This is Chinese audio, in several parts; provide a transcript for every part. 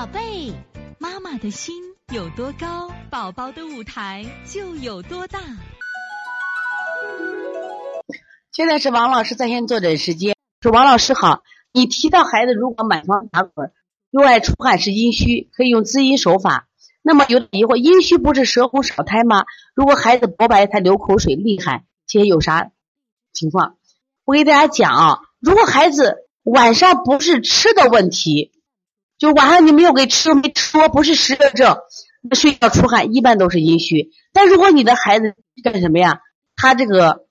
宝贝，妈妈的心有多高，宝宝的舞台就有多大。现在是王老师在线坐诊时间。说王老师好，你提到孩子如果满床打滚，又爱出汗是阴虚，可以用滋阴手法。那么有点疑惑，阴虚不是舌红少苔吗？如果孩子薄白，苔流口水厉害，且有啥情况？我给大家讲啊，如果孩子晚上不是吃的问题。就晚上你没有给吃没吃多，不是湿热症，睡觉出汗一般都是阴虚。但如果你的孩子干什么呀？他这个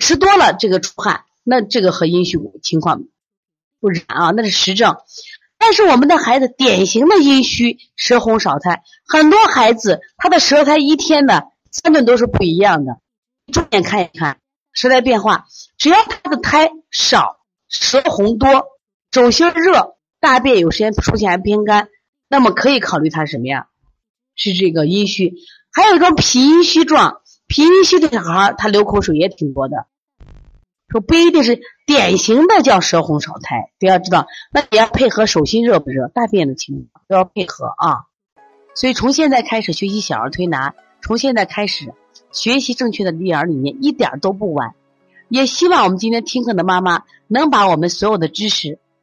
吃多了这个出汗，那这个和阴虚情况不然啊，那是实症。但是我们的孩子典型的阴虚，舌红少苔，很多孩子他的舌苔一天的三顿都是不一样的。重点看一看舌苔变化，只要他的苔少，舌红多，手心热。大便有时间出现偏干，那么可以考虑他什么呀？是这个阴虚，还有一种脾阴虚状，脾阴虚的小孩他流口水也挺多的，说不一定是典型的叫舌红少苔，都要知道，那也要配合手心热不热，大便的情况都要配合啊。所以从现在开始学习小儿推拿，从现在开始学习正确的育儿理念，一点都不晚。也希望我们今天听课的妈妈能把我们所有的知识。